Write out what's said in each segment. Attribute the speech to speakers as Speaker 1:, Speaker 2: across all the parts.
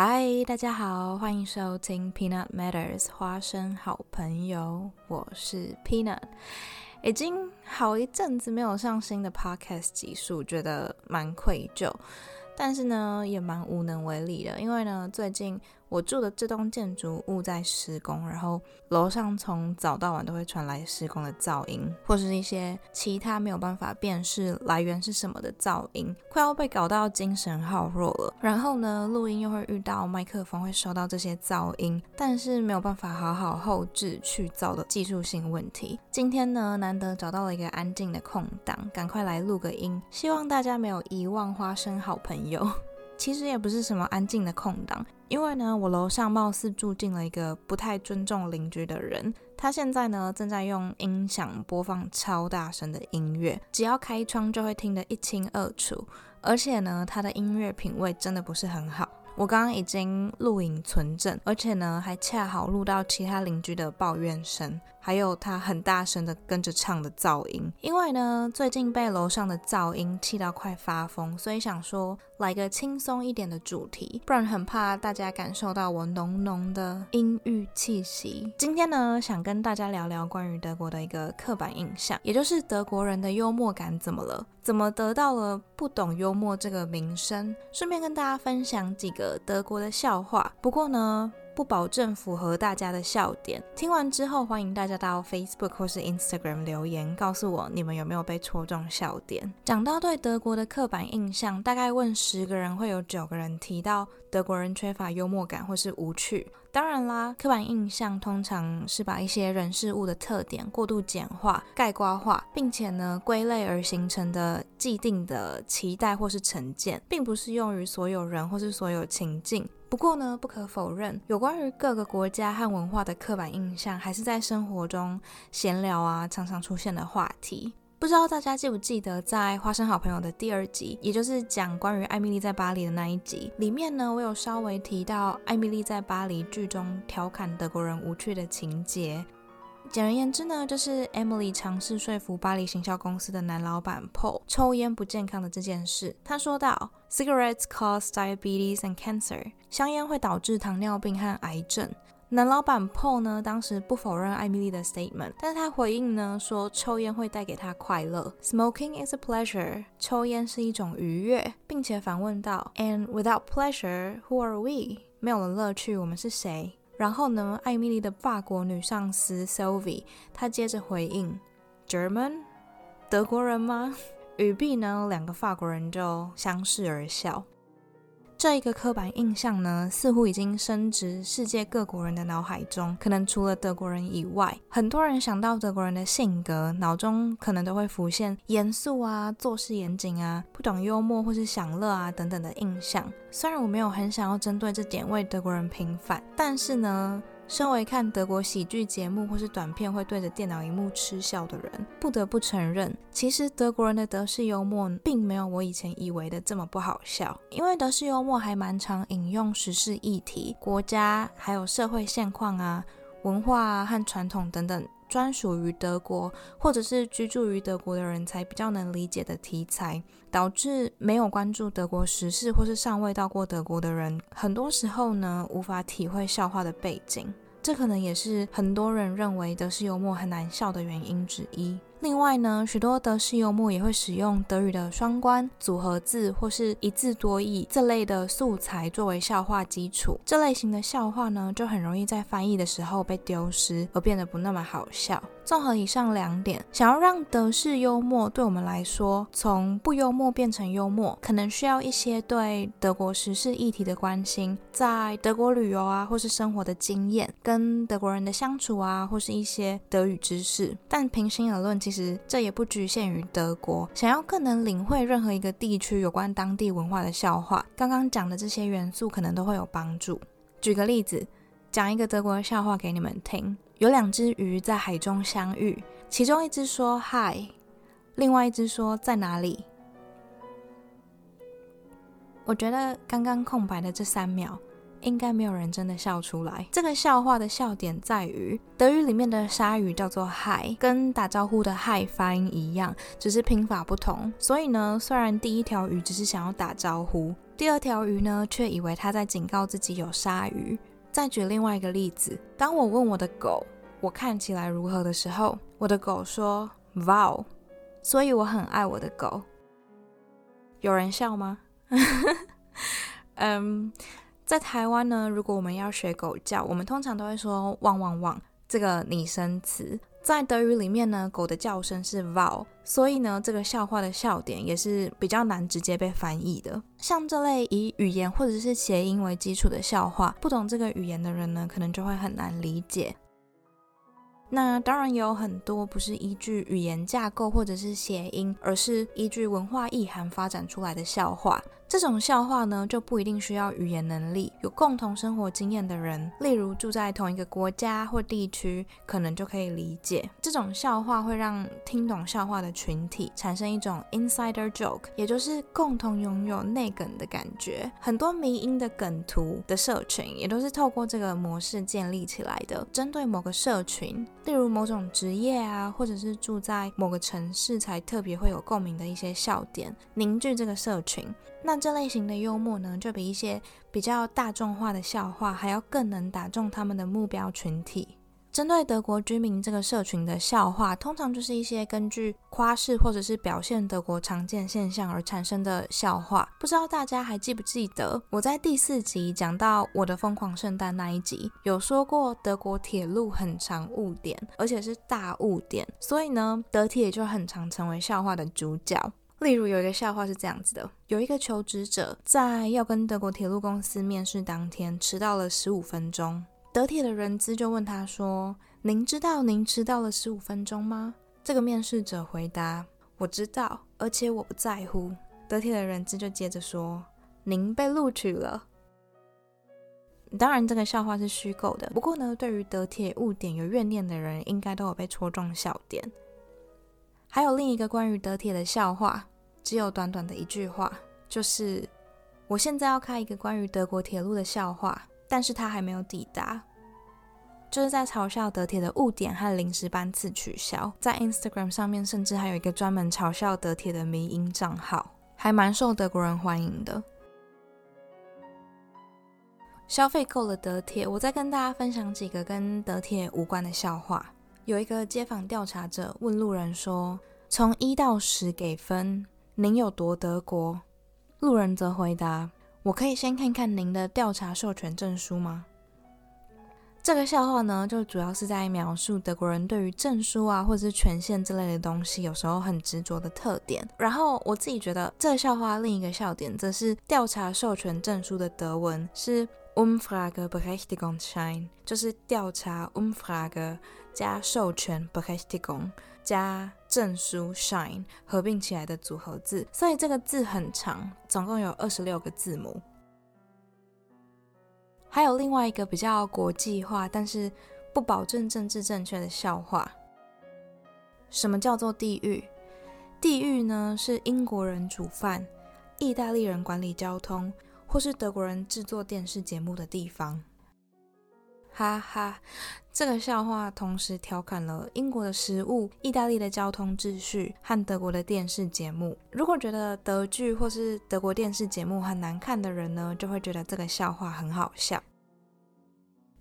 Speaker 1: 嗨，大家好，欢迎收听 Peanut Matters 花生好朋友，我是 Peanut。已经好一阵子没有上新的 podcast 集数，觉得蛮愧疚，但是呢，也蛮无能为力的，因为呢，最近。我住的这栋建筑物在施工，然后楼上从早到晚都会传来施工的噪音，或是一些其他没有办法辨识来源是什么的噪音，快要被搞到精神耗弱了。然后呢，录音又会遇到麦克风会收到这些噪音，但是没有办法好好后置去噪的技术性问题。今天呢，难得找到了一个安静的空档，赶快来录个音，希望大家没有遗忘花生好朋友。其实也不是什么安静的空档，因为呢，我楼上貌似住进了一个不太尊重邻居的人。他现在呢，正在用音响播放超大声的音乐，只要开窗就会听得一清二楚。而且呢，他的音乐品味真的不是很好。我刚刚已经录影存证，而且呢，还恰好录到其他邻居的抱怨声，还有他很大声的跟着唱的噪音。因为呢，最近被楼上的噪音气到快发疯，所以想说来个轻松一点的主题，不然很怕大家感受到我浓浓的阴郁气息。今天呢，想跟大家聊聊关于德国的一个刻板印象，也就是德国人的幽默感怎么了？怎么得到了不懂幽默这个名声？顺便跟大家分享几个德国的笑话。不过呢，不保证符合大家的笑点。听完之后，欢迎大家到 Facebook 或是 Instagram 留言，告诉我你们有没有被戳中笑点。讲到对德国的刻板印象，大概问十个人，会有九个人提到德国人缺乏幽默感或是无趣。当然啦，刻板印象通常是把一些人事物的特点过度简化、概括化，并且呢归类而形成的既定的期待或是成见，并不适用于所有人或是所有情境。不过呢，不可否认，有关于各个国家和文化的刻板印象，还是在生活中闲聊啊常常出现的话题。不知道大家记不记得，在《花生好朋友》的第二集，也就是讲关于艾米丽在巴黎的那一集里面呢，我有稍微提到艾米丽在巴黎剧中调侃德国人无趣的情节。简而言之呢，就是 Emily 尝试说服巴黎行销公司的男老板 Paul 抽烟不健康的这件事。他说道：“Cigarettes cause diabetes and cancer。香烟会导致糖尿病和癌症。”男老板 Paul 呢，当时不否认艾米丽的 statement，但是他回应呢说，抽烟会带给他快乐，Smoking is a pleasure，抽烟是一种愉悦，并且反问道，And without pleasure, who are we？没有了乐趣，我们是谁？然后呢，艾米丽的法国女上司 Sylvie，她接着回应，German，德国人吗？语毕呢，两个法国人就相视而笑。这一个刻板印象呢，似乎已经深植世界各国人的脑海中。可能除了德国人以外，很多人想到德国人的性格，脑中可能都会浮现严肃啊、做事严谨啊、不懂幽默或是享乐啊等等的印象。虽然我没有很想要针对这点为德国人平反，但是呢。身为看德国喜剧节目或是短片会对着电脑荧幕嗤笑的人，不得不承认，其实德国人的德式幽默并没有我以前以为的这么不好笑。因为德式幽默还蛮常引用时事议题、国家还有社会现况啊、文化啊和传统等等。专属于德国或者是居住于德国的人才比较能理解的题材，导致没有关注德国时事或是尚未到过德国的人，很多时候呢无法体会笑话的背景。这可能也是很多人认为德式幽默很难笑的原因之一。另外呢，许多德式幽默也会使用德语的双关、组合字或是一字多义这类的素材作为笑话基础。这类型的笑话呢，就很容易在翻译的时候被丢失，而变得不那么好笑。综合以上两点，想要让德式幽默对我们来说从不幽默变成幽默，可能需要一些对德国时事议题的关心，在德国旅游啊，或是生活的经验，跟德国人的相处啊，或是一些德语知识。但平心而论，其实这也不局限于德国。想要更能领会任何一个地区有关当地文化的笑话，刚刚讲的这些元素可能都会有帮助。举个例子，讲一个德国的笑话给你们听。有两只鱼在海中相遇，其中一只说“嗨”，另外一只说“在哪里”。我觉得刚刚空白的这三秒，应该没有人真的笑出来。这个笑话的笑点在于，德语里面的鲨鱼叫做“嗨”，跟打招呼的“嗨”发音一样，只是拼法不同。所以呢，虽然第一条鱼只是想要打招呼。第二条鱼呢，却以为它在警告自己有鲨鱼。再举另外一个例子，当我问我的狗我看起来如何的时候，我的狗说 “Wow”，所以我很爱我的狗。有人笑吗？嗯，在台湾呢，如果我们要学狗叫，我们通常都会说“汪汪汪”这个拟声词。在德语里面呢，狗的叫声是 “wow”，所以呢，这个笑话的笑点也是比较难直接被翻译的。像这类以语言或者是谐音为基础的笑话，不懂这个语言的人呢，可能就会很难理解。那当然也有很多不是依据语言架构或者是谐音，而是依据文化意涵发展出来的笑话。这种笑话呢，就不一定需要语言能力，有共同生活经验的人，例如住在同一个国家或地区，可能就可以理解。这种笑话会让听懂笑话的群体产生一种 insider joke，也就是共同拥有内梗的感觉。很多迷因的梗图的社群，也都是透过这个模式建立起来的。针对某个社群，例如某种职业啊，或者是住在某个城市，才特别会有共鸣的一些笑点，凝聚这个社群。那这类型的幽默呢，就比一些比较大众化的笑话还要更能打中他们的目标群体。针对德国居民这个社群的笑话，通常就是一些根据夸饰或者是表现德国常见现象而产生的笑话。不知道大家还记不记得，我在第四集讲到我的疯狂圣诞那一集，有说过德国铁路很常误点，而且是大误点，所以呢，德铁就很常成为笑话的主角。例如有一个笑话是这样子的：有一个求职者在要跟德国铁路公司面试当天迟到了十五分钟，德铁的人资就问他说：“您知道您迟到了十五分钟吗？”这个面试者回答：“我知道，而且我不在乎。”德铁的人资就接着说：“您被录取了。”当然，这个笑话是虚构的，不过呢，对于德铁误点有怨念的人，应该都有被戳中笑点。还有另一个关于德铁的笑话，只有短短的一句话，就是我现在要开一个关于德国铁路的笑话，但是它还没有抵达，就是在嘲笑德铁的误点和临时班次取消。在 Instagram 上面，甚至还有一个专门嘲笑德铁的迷音账号，还蛮受德国人欢迎的。消费够了德铁，我再跟大家分享几个跟德铁无关的笑话。有一个街访调查者问路人说：“从一到十给分，您有多德国？”路人则回答：“我可以先看看您的调查授权证书吗？”这个笑话呢，就主要是在描述德国人对于证书啊，或者是权限之类的东西，有时候很执着的特点。然后我自己觉得，这个笑话另一个笑点，则是调查授权证书的德文是 Umfrageberechtigungsschein，就是调查 Umfrage。加授权 b e r e s t i g u n g 加证书 shine 合并起来的组合字，所以这个字很长，总共有二十六个字母。还有另外一个比较国际化，但是不保证政治正确的笑话。什么叫做地狱？地狱呢是英国人煮饭，意大利人管理交通，或是德国人制作电视节目的地方。哈哈，这个笑话同时调侃了英国的食物、意大利的交通秩序和德国的电视节目。如果觉得德剧或是德国电视节目很难看的人呢，就会觉得这个笑话很好笑。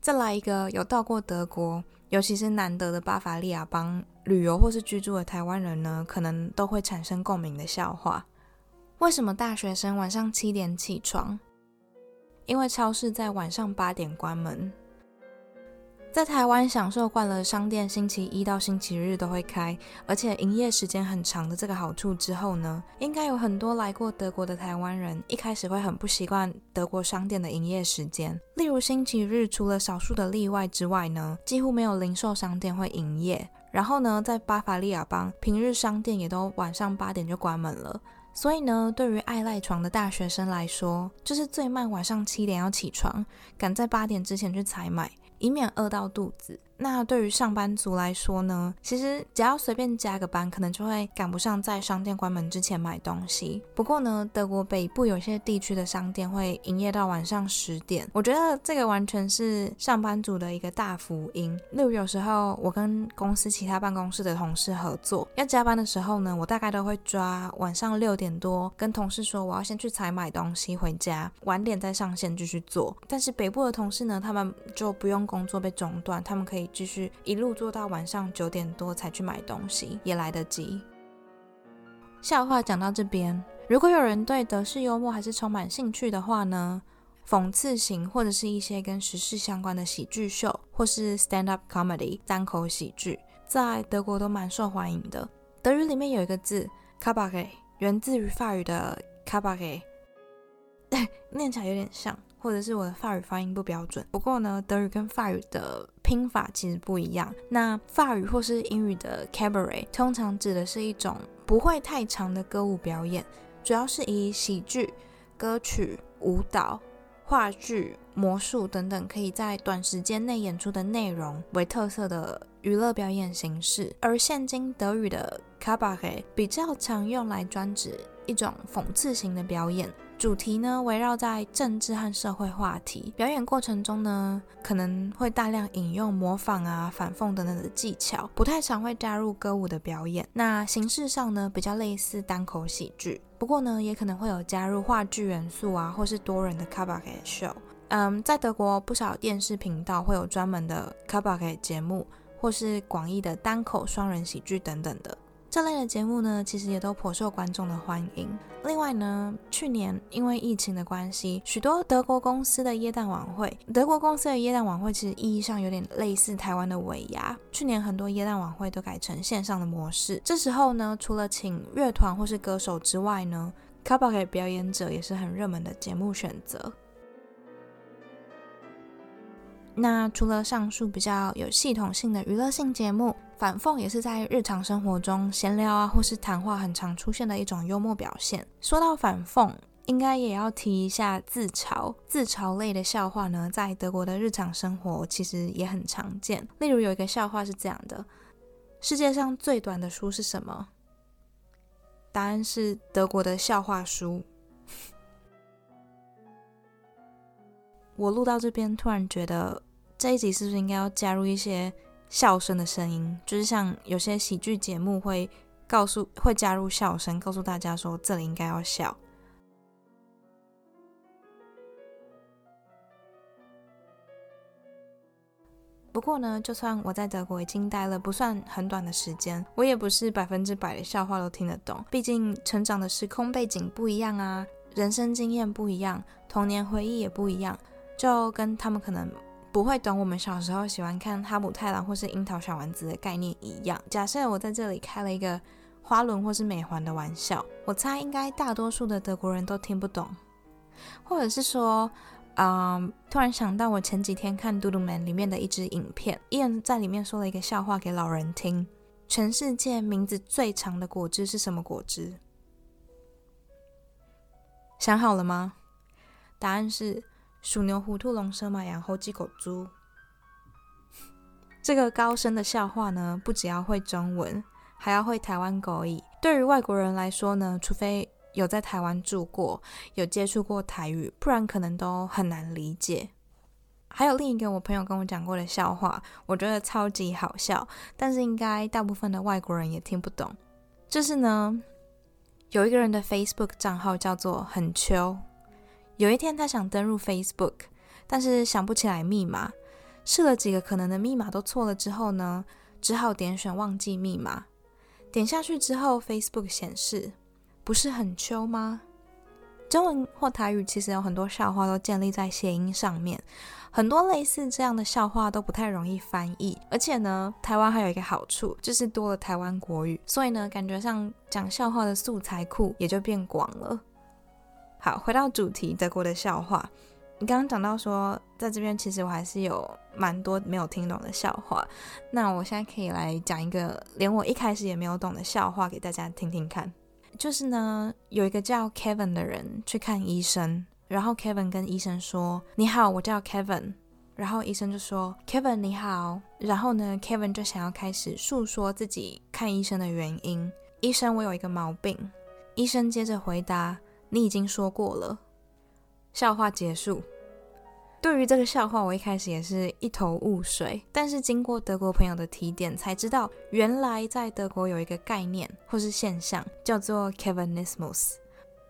Speaker 1: 再来一个有到过德国，尤其是南德的巴伐利亚邦旅游或是居住的台湾人呢，可能都会产生共鸣的笑话。为什么大学生晚上七点起床？因为超市在晚上八点关门。在台湾享受惯了商店星期一到星期日都会开，而且营业时间很长的这个好处之后呢，应该有很多来过德国的台湾人一开始会很不习惯德国商店的营业时间。例如星期日，除了少数的例外之外呢，几乎没有零售商店会营业。然后呢，在巴伐利亚邦，平日商店也都晚上八点就关门了。所以呢，对于爱赖床的大学生来说，就是最慢晚上七点要起床，赶在八点之前去采买。以免饿到肚子。那对于上班族来说呢，其实只要随便加个班，可能就会赶不上在商店关门之前买东西。不过呢，德国北部有些地区的商店会营业到晚上十点，我觉得这个完全是上班族的一个大福音。例如有时候我跟公司其他办公室的同事合作，要加班的时候呢，我大概都会抓晚上六点多跟同事说我要先去采买东西回家，晚点再上线继续做。但是北部的同事呢，他们就不用工作被中断，他们可以。继续一路做到晚上九点多才去买东西，也来得及。笑话讲到这边，如果有人对德式幽默还是充满兴趣的话呢，讽刺型或者是一些跟时事相关的喜剧秀，或是 stand up comedy 单口喜剧，在德国都蛮受欢迎的。德语里面有一个字 k a b a r e 源自于法语的 k a b a r e 念起来有点像。或者是我的法语发音不标准，不过呢，德语跟法语的拼法其实不一样。那法语或是英语的 cabaret 通常指的是一种不会太长的歌舞表演，主要是以喜剧、歌曲、舞蹈、话剧、魔术等等可以在短时间内演出的内容为特色的娱乐表演形式。而现今德语的 cabaret 比较常用来专指一种讽刺型的表演。主题呢围绕在政治和社会话题，表演过程中呢可能会大量引用模仿啊、反讽等等的技巧，不太常会加入歌舞的表演。那形式上呢比较类似单口喜剧，不过呢也可能会有加入话剧元素啊，或是多人的 cabaret show。嗯，在德国不少电视频道会有专门的 cabaret 节目，或是广义的单口双人喜剧等等的。这类的节目呢，其实也都颇受观众的欢迎。另外呢，去年因为疫情的关系，许多德国公司的耶诞晚会，德国公司的耶诞晚会其实意义上有点类似台湾的尾牙。去年很多耶诞晚会都改成线上的模式。这时候呢，除了请乐团或是歌手之外呢 c a b a r e 表演者也是很热门的节目选择。那除了上述比较有系统性的娱乐性节目，反讽也是在日常生活中闲聊啊，或是谈话很常出现的一种幽默表现。说到反讽，应该也要提一下自嘲。自嘲类的笑话呢，在德国的日常生活其实也很常见。例如有一个笑话是这样的：世界上最短的书是什么？答案是德国的笑话书。我录到这边，突然觉得。这一集是不是应该要加入一些笑声的声音？就是像有些喜剧节目会告诉会加入笑声，告诉大家说这里应该要笑。不过呢，就算我在德国已经待了不算很短的时间，我也不是百分之百的笑话都听得懂。毕竟成长的时空背景不一样啊，人生经验不一样，童年回忆也不一样，就跟他们可能。不会懂我们小时候喜欢看哈姆太郎或是樱桃小丸子的概念一样。假设我在这里开了一个花轮或是美环的玩笑，我猜应该大多数的德国人都听不懂。或者是说，嗯，突然想到我前几天看《嘟嘟 Man》里面的一支影片，伊恩在里面说了一个笑话给老人听：全世界名字最长的果汁是什么果汁？想好了吗？答案是。鼠牛虎兔龙蛇马羊猴鸡狗猪，这个高深的笑话呢，不只要会中文，还要会台湾狗语。对于外国人来说呢，除非有在台湾住过，有接触过台语，不然可能都很难理解。还有另一个我朋友跟我讲过的笑话，我觉得超级好笑，但是应该大部分的外国人也听不懂。就是呢，有一个人的 Facebook 账号叫做很秋。有一天，他想登入 Facebook，但是想不起来密码，试了几个可能的密码都错了之后呢，只好点选忘记密码。点下去之后，Facebook 显示不是很秋吗？中文或台语其实有很多笑话都建立在谐音上面，很多类似这样的笑话都不太容易翻译。而且呢，台湾还有一个好处，就是多了台湾国语，所以呢，感觉上讲笑话的素材库也就变广了。好，回到主题，德国的笑话。你刚刚讲到说，在这边其实我还是有蛮多没有听懂的笑话。那我现在可以来讲一个连我一开始也没有懂的笑话给大家听听看。就是呢，有一个叫 Kevin 的人去看医生，然后 Kevin 跟医生说：“你好，我叫 Kevin。”然后医生就说：“Kevin 你好。”然后呢，Kevin 就想要开始诉说自己看医生的原因。医生，我有一个毛病。医生接着回答：“你已经说过了。”笑话结束。对于这个笑话，我一开始也是一头雾水。但是经过德国朋友的提点，才知道原来在德国有一个概念或是现象，叫做 Kevinismus。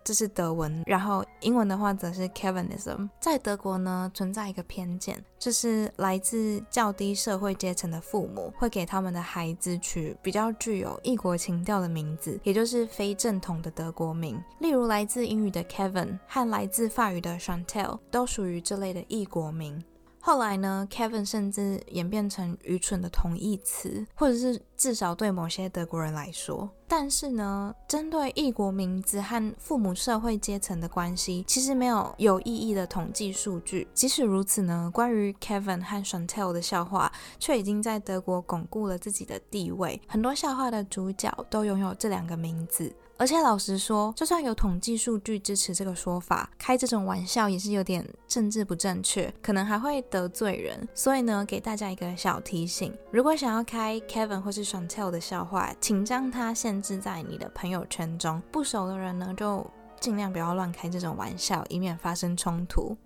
Speaker 1: 这是德文，然后英文的话则是 Kevinism。在德国呢，存在一个偏见，就是来自较低社会阶层的父母会给他们的孩子取比较具有异国情调的名字，也就是非正统的德国名。例如，来自英语的 Kevin 和来自法语的 Chantel 都属于这类的异国名。后来呢，Kevin 甚至演变成愚蠢的同义词，或者是至少对某些德国人来说。但是呢，针对异国名字和父母社会阶层的关系，其实没有有意义的统计数据。即使如此呢，关于 Kevin 和 Chantel 的笑话，却已经在德国巩固了自己的地位。很多笑话的主角都拥有这两个名字。而且老实说，就算有统计数据支持这个说法，开这种玩笑也是有点政治不正确，可能还会得罪人。所以呢，给大家一个小提醒：如果想要开 Kevin 或是 Chantel 的笑话，请将它置在你的朋友圈中。不熟的人呢，就尽量不要乱开这种玩笑，以免发生冲突。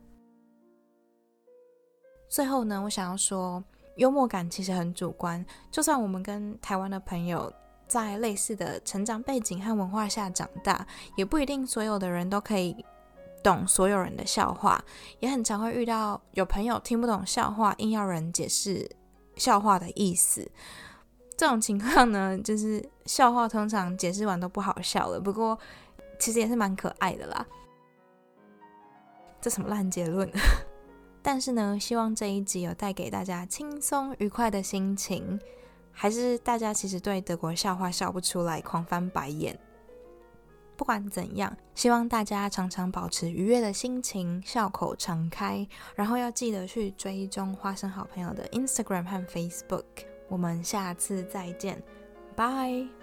Speaker 1: 最后呢，我想要说，幽默感其实很主观，就算我们跟台湾的朋友。在类似的成长背景和文化下长大，也不一定所有的人都可以懂所有人的笑话，也很常会遇到有朋友听不懂笑话，硬要人解释笑话的意思。这种情况呢，就是笑话通常解释完都不好笑了。不过其实也是蛮可爱的啦。这什么烂结论？但是呢，希望这一集有带给大家轻松愉快的心情。还是大家其实对德国笑话笑不出来，狂翻白眼。不管怎样，希望大家常常保持愉悦的心情，笑口常开。然后要记得去追踪花生好朋友的 Instagram 和 Facebook。我们下次再见，拜。